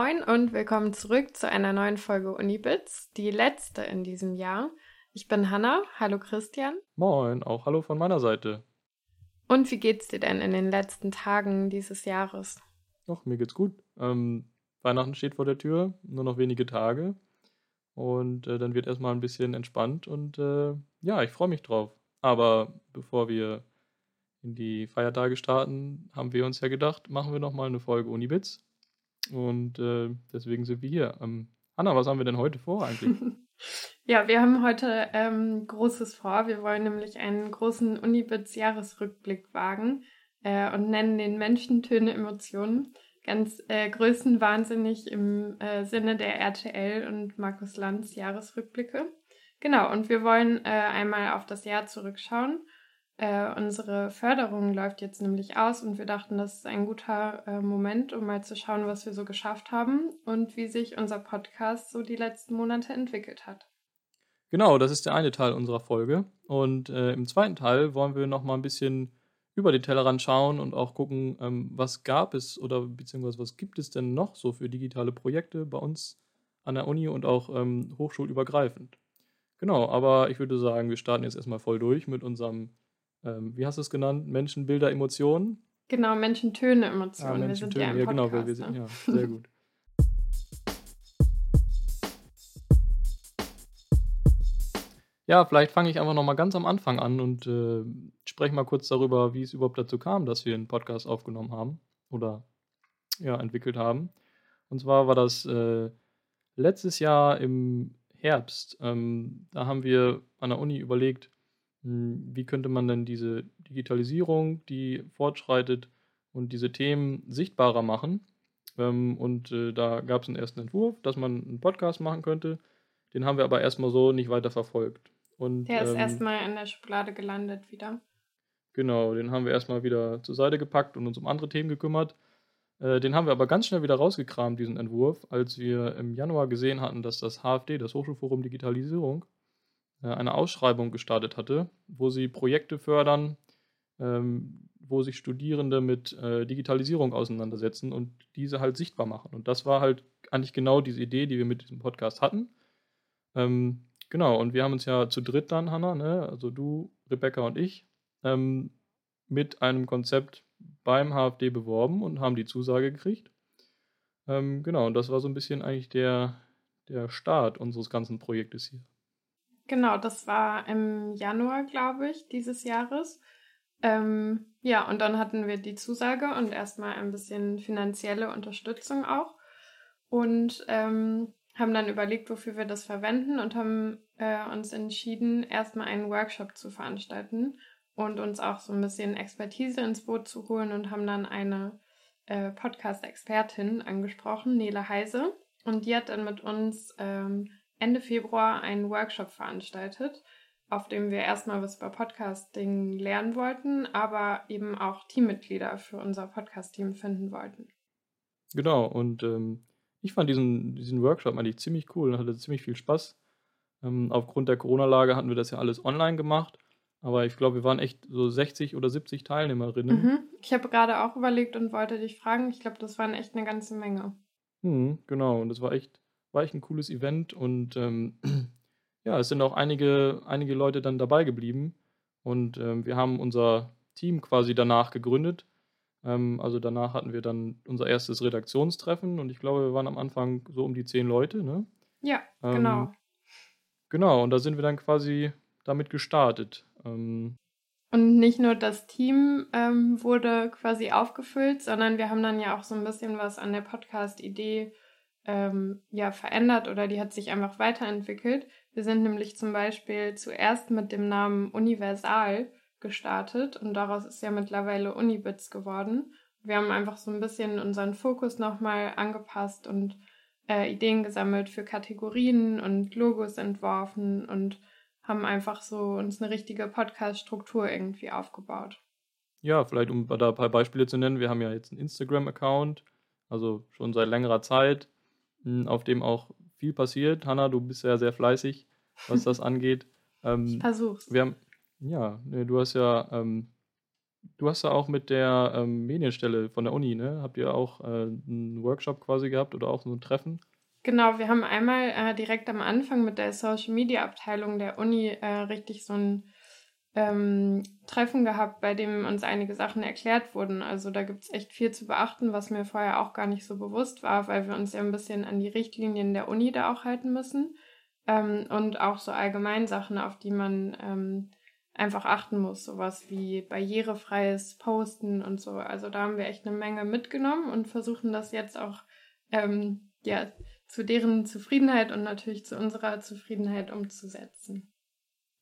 Moin und willkommen zurück zu einer neuen Folge Unibits, die letzte in diesem Jahr. Ich bin Hanna. Hallo Christian. Moin, auch hallo von meiner Seite. Und wie geht's dir denn in den letzten Tagen dieses Jahres? Doch, mir geht's gut. Ähm, Weihnachten steht vor der Tür, nur noch wenige Tage. Und äh, dann wird erstmal ein bisschen entspannt und äh, ja, ich freue mich drauf. Aber bevor wir in die Feiertage starten, haben wir uns ja gedacht, machen wir nochmal eine Folge Unibits. Und äh, deswegen sind wir hier. Ähm, Anna, was haben wir denn heute vor eigentlich? ja, wir haben heute ähm, Großes vor. Wir wollen nämlich einen großen Unibits-Jahresrückblick wagen äh, und nennen den Menschen Töne Emotionen. Ganz äh, größenwahnsinnig im äh, Sinne der RTL und Markus Lanz Jahresrückblicke. Genau, und wir wollen äh, einmal auf das Jahr zurückschauen äh, unsere Förderung läuft jetzt nämlich aus und wir dachten, das ist ein guter äh, Moment, um mal zu schauen, was wir so geschafft haben und wie sich unser Podcast so die letzten Monate entwickelt hat. Genau, das ist der eine Teil unserer Folge. Und äh, im zweiten Teil wollen wir noch mal ein bisschen über den Tellerrand schauen und auch gucken, ähm, was gab es oder beziehungsweise was gibt es denn noch so für digitale Projekte bei uns an der Uni und auch ähm, hochschulübergreifend. Genau, aber ich würde sagen, wir starten jetzt erstmal voll durch mit unserem ähm, wie hast du es genannt? Menschen, Bilder, Emotionen? Genau, Menschen, Töne, Emotionen. Ah, Menschen, wir sind Töne, ja, genau, weil wir sind, ne? ja, sehr gut. Ja, vielleicht fange ich einfach nochmal ganz am Anfang an und äh, spreche mal kurz darüber, wie es überhaupt dazu kam, dass wir einen Podcast aufgenommen haben oder ja, entwickelt haben. Und zwar war das äh, letztes Jahr im Herbst. Ähm, da haben wir an der Uni überlegt, wie könnte man denn diese Digitalisierung, die fortschreitet und diese Themen sichtbarer machen? Ähm, und äh, da gab es einen ersten Entwurf, dass man einen Podcast machen könnte. Den haben wir aber erstmal so nicht weiter verfolgt. Und, Der ist ähm, erstmal in der Schublade gelandet wieder. Genau, den haben wir erstmal wieder zur Seite gepackt und uns um andere Themen gekümmert. Äh, den haben wir aber ganz schnell wieder rausgekramt, diesen Entwurf, als wir im Januar gesehen hatten, dass das HFD, das Hochschulforum Digitalisierung, eine Ausschreibung gestartet hatte, wo sie Projekte fördern, ähm, wo sich Studierende mit äh, Digitalisierung auseinandersetzen und diese halt sichtbar machen. Und das war halt eigentlich genau diese Idee, die wir mit diesem Podcast hatten. Ähm, genau, und wir haben uns ja zu dritt dann, Hanna, ne, also du, Rebecca und ich, ähm, mit einem Konzept beim HFD beworben und haben die Zusage gekriegt. Ähm, genau, und das war so ein bisschen eigentlich der, der Start unseres ganzen Projektes hier. Genau, das war im Januar, glaube ich, dieses Jahres. Ähm, ja, und dann hatten wir die Zusage und erstmal ein bisschen finanzielle Unterstützung auch. Und ähm, haben dann überlegt, wofür wir das verwenden und haben äh, uns entschieden, erstmal einen Workshop zu veranstalten und uns auch so ein bisschen Expertise ins Boot zu holen und haben dann eine äh, Podcast-Expertin angesprochen, Nele Heise. Und die hat dann mit uns ähm, Ende Februar einen Workshop veranstaltet, auf dem wir erstmal was über Podcasting lernen wollten, aber eben auch Teammitglieder für unser Podcast-Team finden wollten. Genau, und ähm, ich fand diesen, diesen Workshop eigentlich ziemlich cool und hatte ziemlich viel Spaß. Ähm, aufgrund der Corona-Lage hatten wir das ja alles online gemacht, aber ich glaube, wir waren echt so 60 oder 70 Teilnehmerinnen. Mhm. Ich habe gerade auch überlegt und wollte dich fragen, ich glaube, das waren echt eine ganze Menge. Mhm, genau, und das war echt war echt ein cooles Event und ähm, ja, es sind auch einige, einige Leute dann dabei geblieben und ähm, wir haben unser Team quasi danach gegründet. Ähm, also danach hatten wir dann unser erstes Redaktionstreffen und ich glaube, wir waren am Anfang so um die zehn Leute, ne? Ja, ähm, genau. Genau, und da sind wir dann quasi damit gestartet. Ähm. und nicht nur das Team ähm, wurde quasi aufgefüllt, sondern wir haben dann ja auch so ein bisschen was an der Podcast-Idee ähm, ja, verändert oder die hat sich einfach weiterentwickelt. Wir sind nämlich zum Beispiel zuerst mit dem Namen Universal gestartet und daraus ist ja mittlerweile Unibits geworden. Wir haben einfach so ein bisschen unseren Fokus nochmal angepasst und äh, Ideen gesammelt für Kategorien und Logos entworfen und haben einfach so uns eine richtige Podcast-Struktur irgendwie aufgebaut. Ja, vielleicht um da ein paar Beispiele zu nennen. Wir haben ja jetzt einen Instagram-Account, also schon seit längerer Zeit auf dem auch viel passiert. Hanna, du bist ja sehr fleißig, was das angeht. Ähm, ich versuch's. Wir haben, ja, du hast ja ähm, du hast ja auch mit der ähm, Medienstelle von der Uni, ne? Habt ihr auch äh, einen Workshop quasi gehabt oder auch so ein Treffen? Genau, wir haben einmal äh, direkt am Anfang mit der Social Media Abteilung der Uni äh, richtig so ein ähm, Treffen gehabt, bei dem uns einige Sachen erklärt wurden. Also da gibt es echt viel zu beachten, was mir vorher auch gar nicht so bewusst war, weil wir uns ja ein bisschen an die Richtlinien der Uni da auch halten müssen. Ähm, und auch so allgemein Sachen, auf die man ähm, einfach achten muss, sowas wie barrierefreies Posten und so. Also da haben wir echt eine Menge mitgenommen und versuchen das jetzt auch ähm, ja, zu deren Zufriedenheit und natürlich zu unserer Zufriedenheit umzusetzen.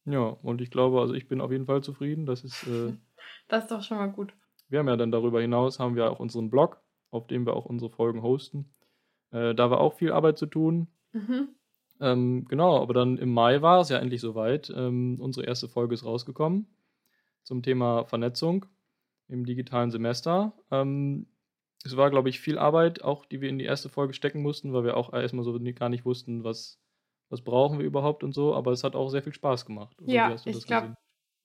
Ja, und ich glaube, also ich bin auf jeden Fall zufrieden. Das ist. Äh, das ist doch schon mal gut. Wir haben ja dann darüber hinaus haben wir auch unseren Blog, auf dem wir auch unsere Folgen hosten. Äh, da war auch viel Arbeit zu tun. Mhm. Ähm, genau, aber dann im Mai war es ja endlich soweit. Ähm, unsere erste Folge ist rausgekommen zum Thema Vernetzung im digitalen Semester. Ähm, es war, glaube ich, viel Arbeit, auch die wir in die erste Folge stecken mussten, weil wir auch erstmal so gar nicht wussten, was, was brauchen wir überhaupt und so. Aber es hat auch sehr viel Spaß gemacht. Also, ja, ich glaube,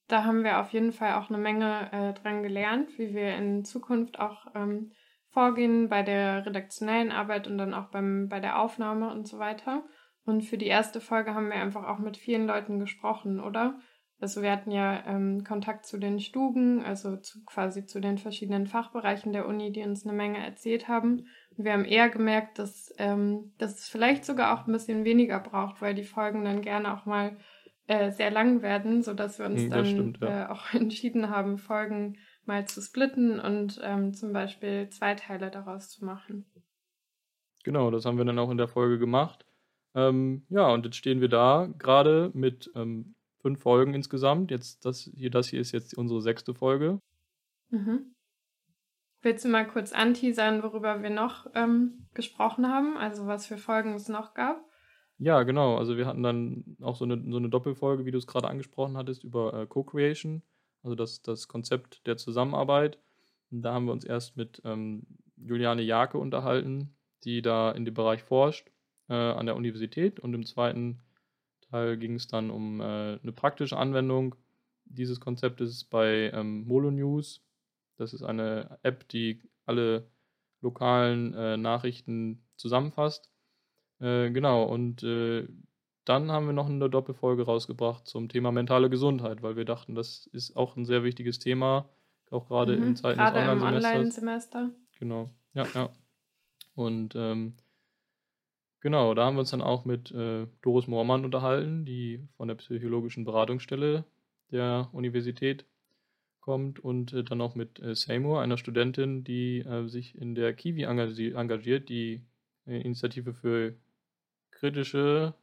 da haben wir auf jeden Fall auch eine Menge äh, dran gelernt, wie wir in Zukunft auch ähm, vorgehen bei der redaktionellen Arbeit und dann auch beim, bei der Aufnahme und so weiter. Und für die erste Folge haben wir einfach auch mit vielen Leuten gesprochen, oder? Also wir hatten ja ähm, Kontakt zu den Stuben, also zu, quasi zu den verschiedenen Fachbereichen der Uni, die uns eine Menge erzählt haben. Wir haben eher gemerkt, dass, ähm, dass es vielleicht sogar auch ein bisschen weniger braucht, weil die Folgen dann gerne auch mal äh, sehr lang werden, sodass wir uns hm, dann stimmt, ja. äh, auch entschieden haben, Folgen mal zu splitten und ähm, zum Beispiel zwei Teile daraus zu machen. Genau, das haben wir dann auch in der Folge gemacht. Ähm, ja, und jetzt stehen wir da gerade mit ähm, fünf Folgen insgesamt. Jetzt das hier, das hier ist jetzt unsere sechste Folge. Mhm. Willst du mal kurz anteasern, worüber wir noch ähm, gesprochen haben? Also was für Folgen es noch gab? Ja, genau. Also wir hatten dann auch so eine, so eine Doppelfolge, wie du es gerade angesprochen hattest, über äh, Co-Creation, also das, das Konzept der Zusammenarbeit. Und da haben wir uns erst mit ähm, Juliane Jake unterhalten, die da in dem Bereich forscht äh, an der Universität. Und im zweiten Teil ging es dann um äh, eine praktische Anwendung dieses Konzeptes bei ähm, Molo News. Das ist eine App, die alle lokalen äh, Nachrichten zusammenfasst. Äh, genau, und äh, dann haben wir noch eine Doppelfolge rausgebracht zum Thema mentale Gesundheit, weil wir dachten, das ist auch ein sehr wichtiges Thema, auch gerade mhm, in Zeiten des Online-Semesters. Online genau, ja, ja. Und ähm, Genau, da haben wir uns dann auch mit äh, Doris Moormann unterhalten, die von der psychologischen Beratungsstelle der Universität kommt und äh, dann auch mit äh, Seymour, einer Studentin, die äh, sich in der Kiwi engagiert, die äh, Initiative für kritische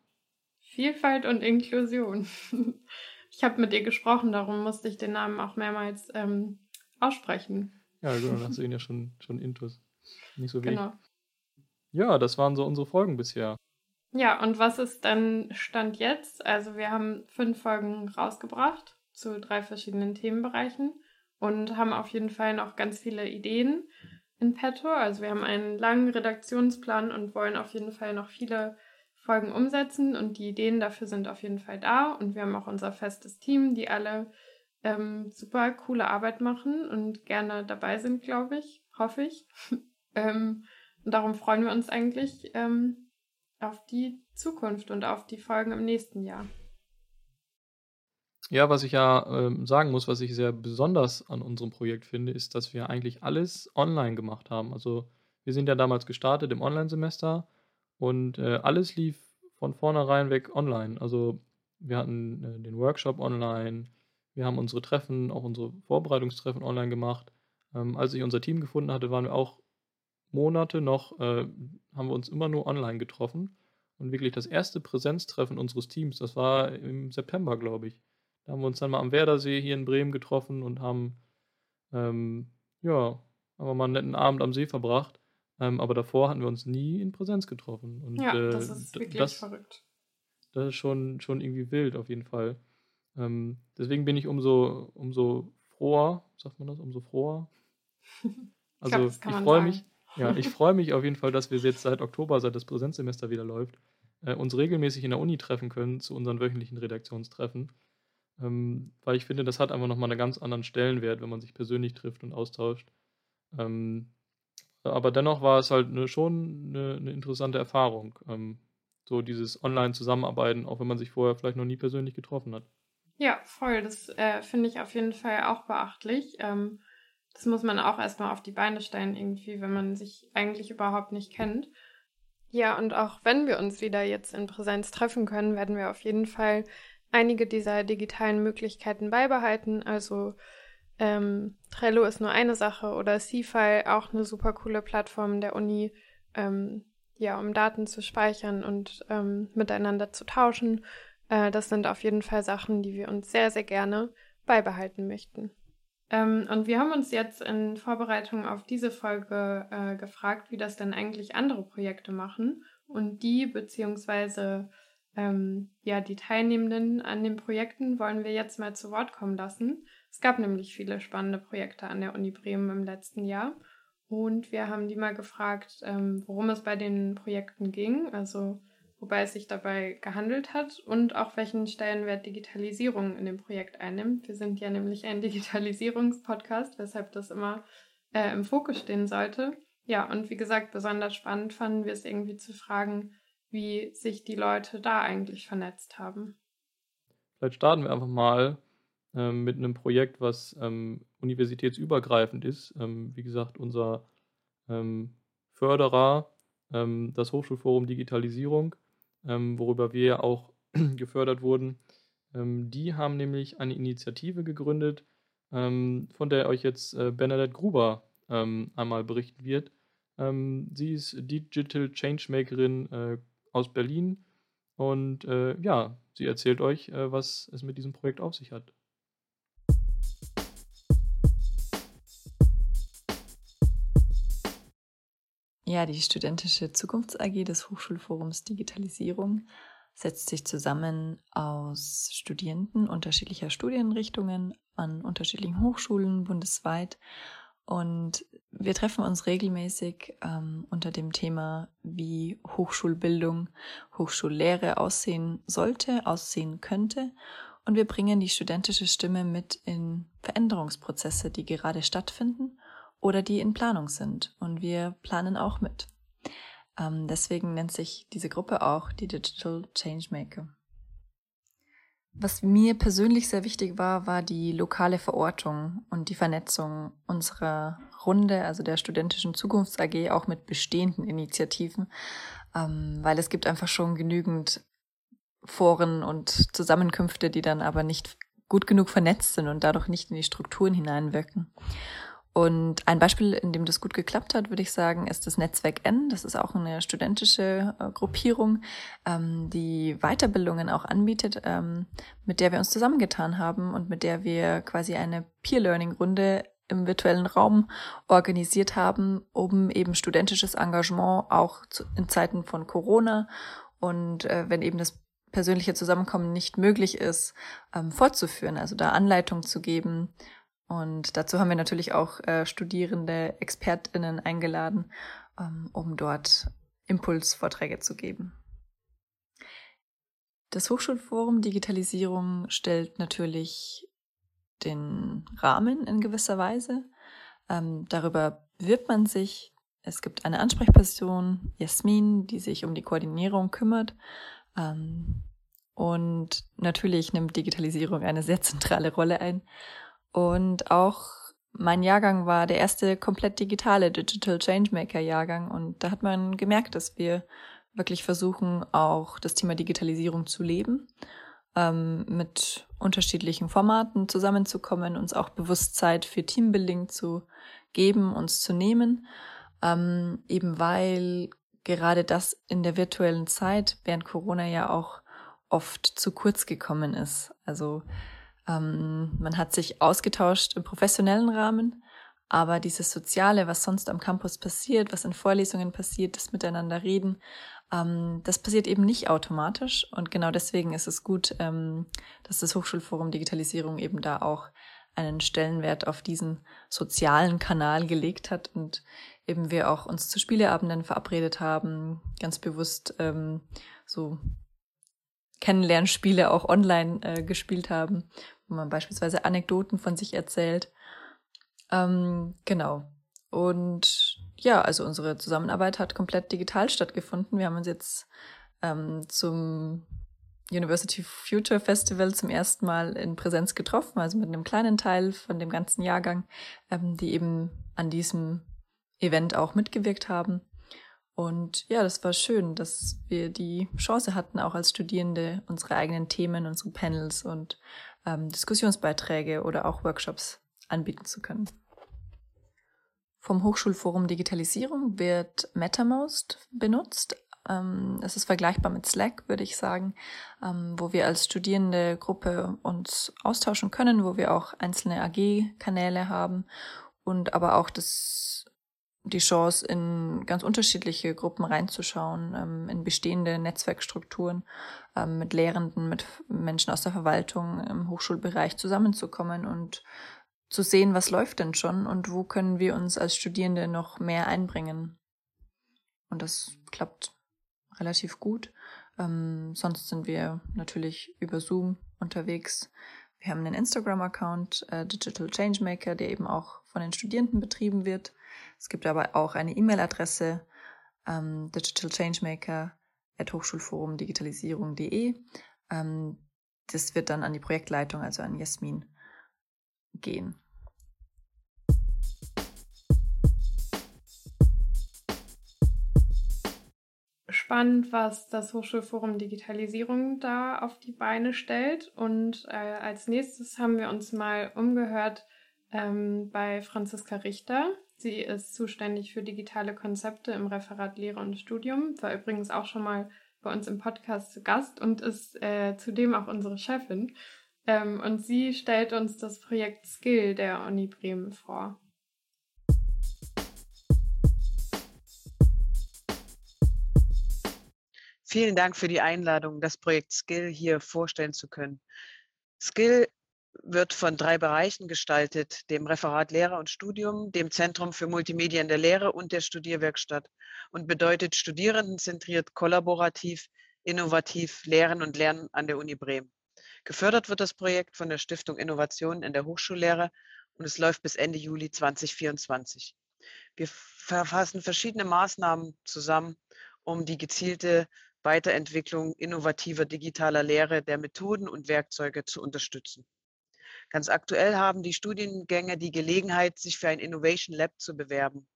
Vielfalt und Inklusion. ich habe mit ihr gesprochen, darum musste ich den Namen auch mehrmals ähm, aussprechen. Ja, genau, dann hast du ihn ja schon, schon intus. Nicht so wenig. Genau. Ja, das waren so unsere Folgen bisher. Ja, und was ist dann Stand jetzt? Also wir haben fünf Folgen rausgebracht zu drei verschiedenen Themenbereichen und haben auf jeden Fall noch ganz viele Ideen in petto. Also wir haben einen langen Redaktionsplan und wollen auf jeden Fall noch viele Folgen umsetzen und die Ideen dafür sind auf jeden Fall da und wir haben auch unser festes Team, die alle ähm, super coole Arbeit machen und gerne dabei sind, glaube ich, hoffe ich. ähm, und darum freuen wir uns eigentlich ähm, auf die Zukunft und auf die Folgen im nächsten Jahr. Ja, was ich ja ähm, sagen muss, was ich sehr besonders an unserem Projekt finde, ist, dass wir eigentlich alles online gemacht haben. Also wir sind ja damals gestartet im Online-Semester und äh, alles lief von vornherein weg online. Also wir hatten äh, den Workshop online, wir haben unsere Treffen, auch unsere Vorbereitungstreffen online gemacht. Ähm, als ich unser Team gefunden hatte, waren wir auch Monate noch äh, haben wir uns immer nur online getroffen. Und wirklich das erste Präsenztreffen unseres Teams, das war im September, glaube ich. Da haben wir uns dann mal am Werdersee hier in Bremen getroffen und haben, ähm, ja, haben wir mal einen netten Abend am See verbracht. Ähm, aber davor hatten wir uns nie in Präsenz getroffen. Und, ja, äh, das ist wirklich das, verrückt. Das ist schon, schon irgendwie wild, auf jeden Fall. Ähm, deswegen bin ich umso, umso froher, sagt man das, umso froher. Also ich, ich freue mich, ja, ich freue mich auf jeden Fall, dass wir jetzt seit Oktober, seit das Präsenzsemester wieder läuft, äh, uns regelmäßig in der Uni treffen können zu unseren wöchentlichen Redaktionstreffen. Ähm, weil ich finde, das hat einfach nochmal einen ganz anderen Stellenwert, wenn man sich persönlich trifft und austauscht. Ähm, aber dennoch war es halt eine, schon eine, eine interessante Erfahrung, ähm, so dieses Online-Zusammenarbeiten, auch wenn man sich vorher vielleicht noch nie persönlich getroffen hat. Ja, voll. Das äh, finde ich auf jeden Fall auch beachtlich. Ähm, das muss man auch erstmal auf die Beine stellen, irgendwie, wenn man sich eigentlich überhaupt nicht kennt. Ja, und auch wenn wir uns wieder jetzt in Präsenz treffen können, werden wir auf jeden Fall einige dieser digitalen Möglichkeiten beibehalten. Also ähm, Trello ist nur eine Sache oder C-File auch eine super coole Plattform der Uni, ähm, ja, um Daten zu speichern und ähm, miteinander zu tauschen. Äh, das sind auf jeden Fall Sachen, die wir uns sehr, sehr gerne beibehalten möchten. Ähm, und wir haben uns jetzt in Vorbereitung auf diese Folge äh, gefragt, wie das denn eigentlich andere Projekte machen. Und die beziehungsweise ähm, ja, die Teilnehmenden an den Projekten wollen wir jetzt mal zu Wort kommen lassen. Es gab nämlich viele spannende Projekte an der Uni Bremen im letzten Jahr. Und wir haben die mal gefragt, ähm, worum es bei den Projekten ging, also wobei es sich dabei gehandelt hat und auch welchen Stellenwert Digitalisierung in dem Projekt einnimmt. Wir sind ja nämlich ein Digitalisierungspodcast, weshalb das immer äh, im Fokus stehen sollte. Ja, und wie gesagt, besonders spannend fanden wir es irgendwie zu fragen, wie sich die Leute da eigentlich vernetzt haben. Vielleicht starten wir einfach mal ähm, mit einem Projekt, was ähm, universitätsübergreifend ist. Ähm, wie gesagt, unser ähm, Förderer, ähm, das Hochschulforum Digitalisierung, ähm, worüber wir ja auch gefördert wurden, die haben nämlich eine Initiative gegründet, von der euch jetzt äh, Bernadette Gruber einmal berichten wird. sie ist Digital Changemakerin äh, aus Berlin. Und äh, ja, sie erzählt euch, äh, was es mit diesem Projekt auf sich hat. Ja, die Studentische Zukunfts AG des Hochschulforums Digitalisierung setzt sich zusammen aus Studierenden unterschiedlicher Studienrichtungen an unterschiedlichen Hochschulen bundesweit und wir treffen uns regelmäßig ähm, unter dem Thema, wie Hochschulbildung, Hochschullehre aussehen sollte, aussehen könnte. Und wir bringen die studentische Stimme mit in Veränderungsprozesse, die gerade stattfinden oder die in Planung sind. Und wir planen auch mit. Ähm, deswegen nennt sich diese Gruppe auch die Digital Changemaker. Was mir persönlich sehr wichtig war, war die lokale Verortung und die Vernetzung unserer Runde, also der Studentischen Zukunfts AG, auch mit bestehenden Initiativen, ähm, weil es gibt einfach schon genügend Foren und Zusammenkünfte, die dann aber nicht gut genug vernetzt sind und dadurch nicht in die Strukturen hineinwirken. Und ein Beispiel, in dem das gut geklappt hat, würde ich sagen, ist das Netzwerk N. Das ist auch eine studentische äh, Gruppierung, ähm, die Weiterbildungen auch anbietet, ähm, mit der wir uns zusammengetan haben und mit der wir quasi eine Peer-Learning-Runde im virtuellen Raum organisiert haben, um eben studentisches Engagement auch zu, in Zeiten von Corona und äh, wenn eben das persönliche Zusammenkommen nicht möglich ist, ähm, fortzuführen, also da Anleitung zu geben und dazu haben wir natürlich auch äh, Studierende, ExpertInnen eingeladen, ähm, um dort Impulsvorträge zu geben. Das Hochschulforum Digitalisierung stellt natürlich den Rahmen in gewisser Weise. Ähm, darüber bewirbt man sich. Es gibt eine Ansprechperson, Jasmin, die sich um die Koordinierung kümmert. Ähm, und natürlich nimmt Digitalisierung eine sehr zentrale Rolle ein. Und auch mein Jahrgang war der erste komplett digitale Digital Changemaker Jahrgang. Und da hat man gemerkt, dass wir wirklich versuchen, auch das Thema Digitalisierung zu leben, ähm, mit unterschiedlichen Formaten zusammenzukommen, uns auch bewusst Zeit für Teambuilding zu geben, uns zu nehmen, ähm, eben weil gerade das in der virtuellen Zeit während Corona ja auch oft zu kurz gekommen ist. Also ähm, man hat sich ausgetauscht im professionellen Rahmen, aber dieses Soziale, was sonst am Campus passiert, was in Vorlesungen passiert, das Miteinander reden, ähm, das passiert eben nicht automatisch. Und genau deswegen ist es gut, ähm, dass das Hochschulforum Digitalisierung eben da auch einen Stellenwert auf diesen sozialen Kanal gelegt hat und eben wir auch uns zu Spieleabenden verabredet haben, ganz bewusst ähm, so Kennenlernspiele auch online äh, gespielt haben, wo man beispielsweise Anekdoten von sich erzählt. Ähm, genau. Und ja, also unsere Zusammenarbeit hat komplett digital stattgefunden. Wir haben uns jetzt ähm, zum University Future Festival zum ersten Mal in Präsenz getroffen, also mit einem kleinen Teil von dem ganzen Jahrgang, ähm, die eben an diesem Event auch mitgewirkt haben. Und ja, das war schön, dass wir die Chance hatten, auch als Studierende unsere eigenen Themen, unsere Panels und ähm, Diskussionsbeiträge oder auch Workshops anbieten zu können. Vom Hochschulforum Digitalisierung wird MetaMost benutzt. Ähm, es ist vergleichbar mit Slack, würde ich sagen, ähm, wo wir als Studierende Gruppe uns austauschen können, wo wir auch einzelne AG-Kanäle haben und aber auch das die Chance, in ganz unterschiedliche Gruppen reinzuschauen, ähm, in bestehende Netzwerkstrukturen, ähm, mit Lehrenden, mit Menschen aus der Verwaltung im Hochschulbereich zusammenzukommen und zu sehen, was läuft denn schon und wo können wir uns als Studierende noch mehr einbringen. Und das klappt relativ gut. Ähm, sonst sind wir natürlich über Zoom unterwegs. Wir haben einen Instagram-Account, äh, Digital Changemaker, der eben auch von den Studierenden betrieben wird. Es gibt aber auch eine E-Mail-Adresse, ähm, digitalchangemaker at hochschulforumdigitalisierung.de. Ähm, das wird dann an die Projektleitung, also an Jasmin, gehen. Spannend, was das Hochschulforum Digitalisierung da auf die Beine stellt. Und äh, als nächstes haben wir uns mal umgehört ähm, bei Franziska Richter. Sie ist zuständig für digitale Konzepte im Referat Lehre und Studium, war übrigens auch schon mal bei uns im Podcast zu Gast und ist äh, zudem auch unsere Chefin. Ähm, und sie stellt uns das Projekt Skill der Uni Bremen vor. Vielen Dank für die Einladung, das Projekt Skill hier vorstellen zu können. Skill wird von drei Bereichen gestaltet, dem Referat Lehre und Studium, dem Zentrum für Multimedia in der Lehre und der Studierwerkstatt und bedeutet studierendenzentriert, kollaborativ, innovativ Lehren und Lernen an der Uni Bremen. Gefördert wird das Projekt von der Stiftung Innovation in der Hochschullehre und es läuft bis Ende Juli 2024. Wir verfassen verschiedene Maßnahmen zusammen, um die gezielte Weiterentwicklung innovativer digitaler Lehre der Methoden und Werkzeuge zu unterstützen. Ganz aktuell haben die Studiengänge die Gelegenheit, sich für ein Innovation Lab zu bewerben.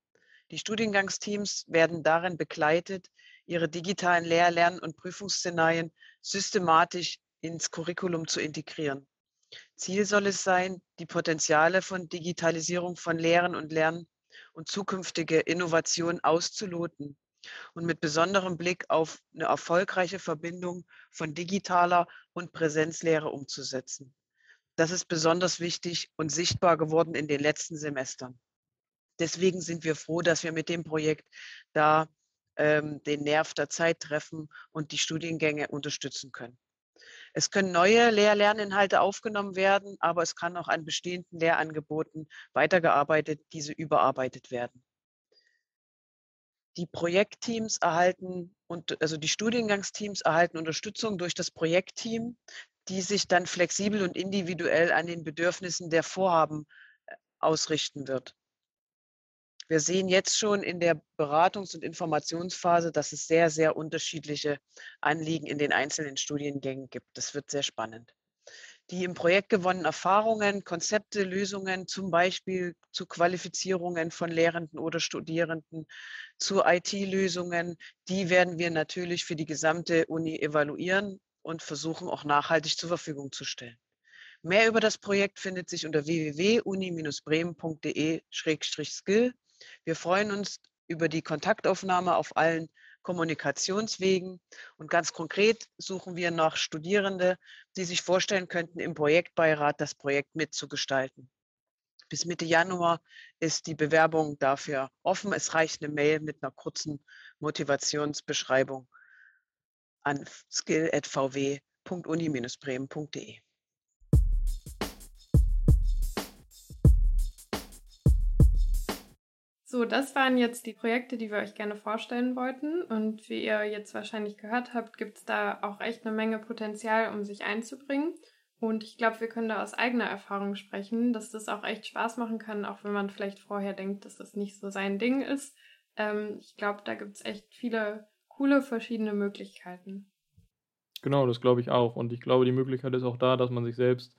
Die Studiengangsteams werden darin begleitet, ihre digitalen Lehr-, Lern- und Prüfungsszenarien systematisch ins Curriculum zu integrieren. Ziel soll es sein, die Potenziale von Digitalisierung von Lehren und Lernen und zukünftige Innovation auszuloten und mit besonderem Blick auf eine erfolgreiche Verbindung von digitaler und Präsenzlehre umzusetzen. Das ist besonders wichtig und sichtbar geworden in den letzten Semestern. Deswegen sind wir froh, dass wir mit dem Projekt da ähm, den Nerv der Zeit treffen und die Studiengänge unterstützen können. Es können neue Lehr-Lerninhalte aufgenommen werden, aber es kann auch an bestehenden Lehrangeboten weitergearbeitet, diese überarbeitet werden. Die Projektteams erhalten und also die Studiengangsteams erhalten Unterstützung durch das Projektteam, die sich dann flexibel und individuell an den Bedürfnissen der Vorhaben äh, ausrichten wird. Wir sehen jetzt schon in der Beratungs- und Informationsphase, dass es sehr, sehr unterschiedliche Anliegen in den einzelnen Studiengängen gibt. Das wird sehr spannend. Die im Projekt gewonnenen Erfahrungen, Konzepte, Lösungen, zum Beispiel zu Qualifizierungen von Lehrenden oder Studierenden, zu IT-Lösungen, die werden wir natürlich für die gesamte Uni evaluieren und versuchen auch nachhaltig zur Verfügung zu stellen. Mehr über das Projekt findet sich unter www.uni-bremen.de-skill wir freuen uns über die Kontaktaufnahme auf allen Kommunikationswegen. Und ganz konkret suchen wir noch Studierende, die sich vorstellen könnten, im Projektbeirat das Projekt mitzugestalten. Bis Mitte Januar ist die Bewerbung dafür offen. Es reicht eine Mail mit einer kurzen Motivationsbeschreibung an skill.vw.uni-bremen.de. So, das waren jetzt die Projekte, die wir euch gerne vorstellen wollten. Und wie ihr jetzt wahrscheinlich gehört habt, gibt es da auch echt eine Menge Potenzial, um sich einzubringen. Und ich glaube, wir können da aus eigener Erfahrung sprechen, dass das auch echt Spaß machen kann, auch wenn man vielleicht vorher denkt, dass das nicht so sein Ding ist. Ähm, ich glaube, da gibt es echt viele coole verschiedene Möglichkeiten. Genau, das glaube ich auch. Und ich glaube, die Möglichkeit ist auch da, dass man sich selbst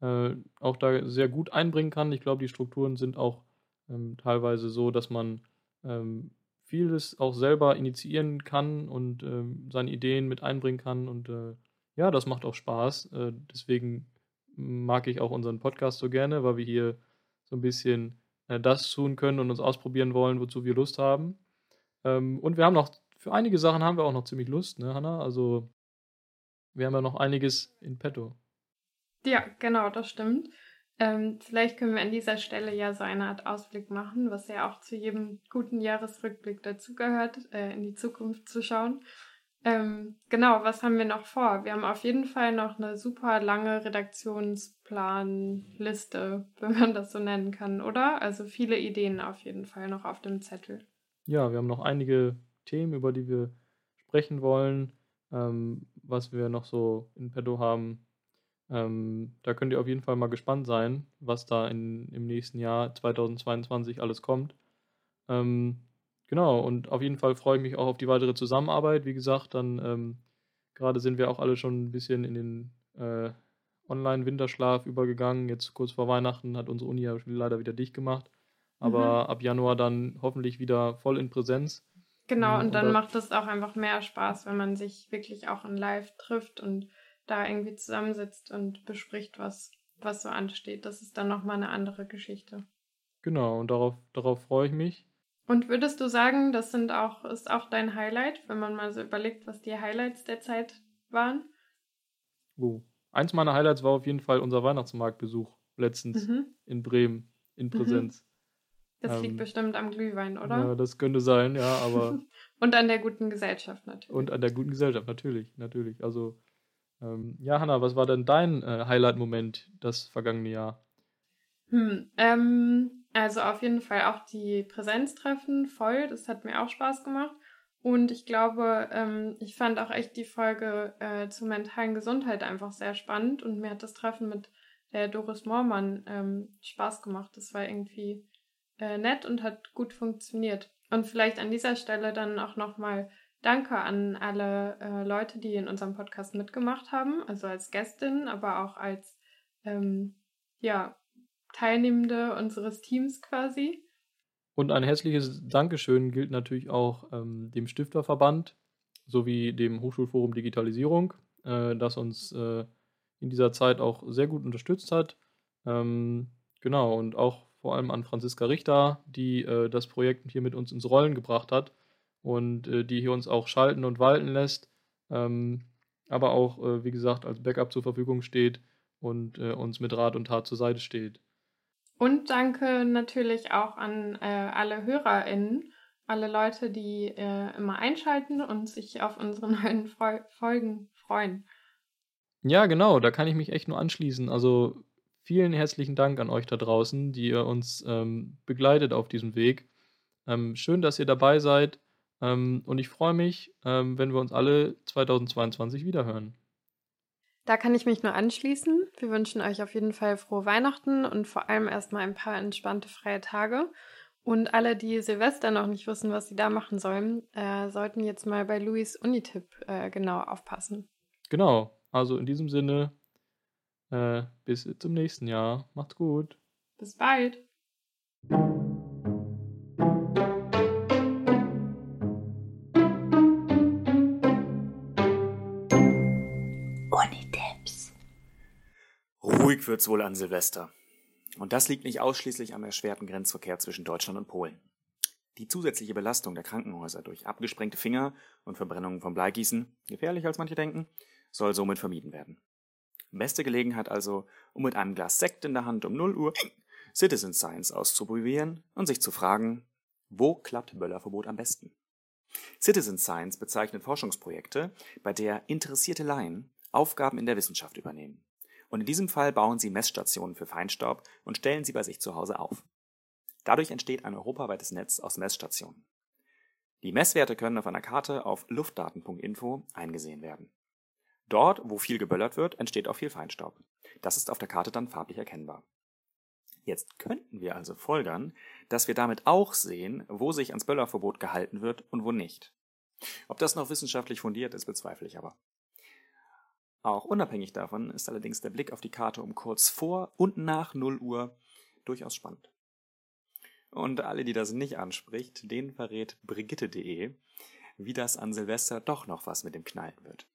äh, auch da sehr gut einbringen kann. Ich glaube, die Strukturen sind auch ähm, teilweise so, dass man ähm, vieles auch selber initiieren kann und ähm, seine Ideen mit einbringen kann. Und äh, ja, das macht auch Spaß. Äh, deswegen mag ich auch unseren Podcast so gerne, weil wir hier so ein bisschen äh, das tun können und uns ausprobieren wollen, wozu wir Lust haben. Ähm, und wir haben noch, für einige Sachen haben wir auch noch ziemlich Lust, ne, Hanna? Also wir haben ja noch einiges in petto. Ja, genau, das stimmt. Ähm, vielleicht können wir an dieser Stelle ja so eine Art Ausblick machen, was ja auch zu jedem guten Jahresrückblick dazugehört, äh, in die Zukunft zu schauen. Ähm, genau, was haben wir noch vor? Wir haben auf jeden Fall noch eine super lange Redaktionsplanliste, wenn man das so nennen kann, oder? Also viele Ideen auf jeden Fall noch auf dem Zettel. Ja, wir haben noch einige Themen, über die wir sprechen wollen, ähm, was wir noch so in petto haben. Ähm, da könnt ihr auf jeden Fall mal gespannt sein, was da in, im nächsten Jahr 2022 alles kommt. Ähm, genau, und auf jeden Fall freue ich mich auch auf die weitere Zusammenarbeit. Wie gesagt, dann ähm, gerade sind wir auch alle schon ein bisschen in den äh, Online-Winterschlaf übergegangen. Jetzt kurz vor Weihnachten hat unsere Uni ja leider wieder dicht gemacht. Aber mhm. ab Januar dann hoffentlich wieder voll in Präsenz. Genau, und, und dann macht es auch einfach mehr Spaß, wenn man sich wirklich auch in Live trifft und da irgendwie zusammensitzt und bespricht, was, was so ansteht. Das ist dann nochmal eine andere Geschichte. Genau, und darauf, darauf freue ich mich. Und würdest du sagen, das sind auch, ist auch dein Highlight, wenn man mal so überlegt, was die Highlights der Zeit waren? Oh. Eins meiner Highlights war auf jeden Fall unser Weihnachtsmarktbesuch letztens mhm. in Bremen in mhm. Das ähm, liegt bestimmt am Glühwein, oder? Ja, das könnte sein, ja, aber. und an der guten Gesellschaft natürlich. Und an der guten Gesellschaft, natürlich, natürlich. Also ähm, ja, Hanna, was war denn dein äh, Highlight-Moment das vergangene Jahr? Hm, ähm, also auf jeden Fall auch die Präsenztreffen voll. Das hat mir auch Spaß gemacht. Und ich glaube, ähm, ich fand auch echt die Folge äh, zur mentalen Gesundheit einfach sehr spannend. Und mir hat das Treffen mit der Doris Moormann ähm, Spaß gemacht. Das war irgendwie äh, nett und hat gut funktioniert. Und vielleicht an dieser Stelle dann auch nochmal Danke an alle äh, Leute, die in unserem Podcast mitgemacht haben, also als Gästin, aber auch als ähm, ja, Teilnehmende unseres Teams quasi. Und ein herzliches Dankeschön gilt natürlich auch ähm, dem Stifterverband sowie dem Hochschulforum Digitalisierung, äh, das uns äh, in dieser Zeit auch sehr gut unterstützt hat. Ähm, genau, und auch vor allem an Franziska Richter, die äh, das Projekt hier mit uns ins Rollen gebracht hat und äh, die hier uns auch schalten und walten lässt, ähm, aber auch, äh, wie gesagt, als Backup zur Verfügung steht und äh, uns mit Rat und Tat zur Seite steht. Und danke natürlich auch an äh, alle HörerInnen, alle Leute, die äh, immer einschalten und sich auf unsere neuen Fol Folgen freuen. Ja, genau, da kann ich mich echt nur anschließen. Also vielen herzlichen Dank an euch da draußen, die ihr uns ähm, begleitet auf diesem Weg. Ähm, schön, dass ihr dabei seid. Ähm, und ich freue mich, ähm, wenn wir uns alle 2022 wiederhören. Da kann ich mich nur anschließen. Wir wünschen euch auf jeden Fall frohe Weihnachten und vor allem erstmal ein paar entspannte freie Tage. Und alle, die Silvester noch nicht wissen, was sie da machen sollen, äh, sollten jetzt mal bei Louis Unitipp äh, genau aufpassen. Genau, also in diesem Sinne, äh, bis zum nächsten Jahr. Macht's gut. Bis bald. Ruhig wird's wohl an Silvester. Und das liegt nicht ausschließlich am erschwerten Grenzverkehr zwischen Deutschland und Polen. Die zusätzliche Belastung der Krankenhäuser durch abgesprengte Finger und Verbrennungen vom Bleigießen, gefährlicher als manche denken, soll somit vermieden werden. Beste Gelegenheit also, um mit einem Glas Sekt in der Hand um 0 Uhr Citizen Science auszuprobieren und sich zu fragen, wo klappt Böllerverbot am besten? Citizen Science bezeichnet Forschungsprojekte, bei der interessierte Laien Aufgaben in der Wissenschaft übernehmen. Und in diesem Fall bauen sie Messstationen für Feinstaub und stellen sie bei sich zu Hause auf. Dadurch entsteht ein europaweites Netz aus Messstationen. Die Messwerte können auf einer Karte auf luftdaten.info eingesehen werden. Dort, wo viel geböllert wird, entsteht auch viel Feinstaub. Das ist auf der Karte dann farblich erkennbar. Jetzt könnten wir also folgern, dass wir damit auch sehen, wo sich ans Böllerverbot gehalten wird und wo nicht. Ob das noch wissenschaftlich fundiert ist, bezweifle ich aber. Auch unabhängig davon ist allerdings der Blick auf die Karte um kurz vor und nach 0 Uhr durchaus spannend. Und alle, die das nicht anspricht, denen verrät brigitte.de, wie das an Silvester doch noch was mit dem Knallen wird.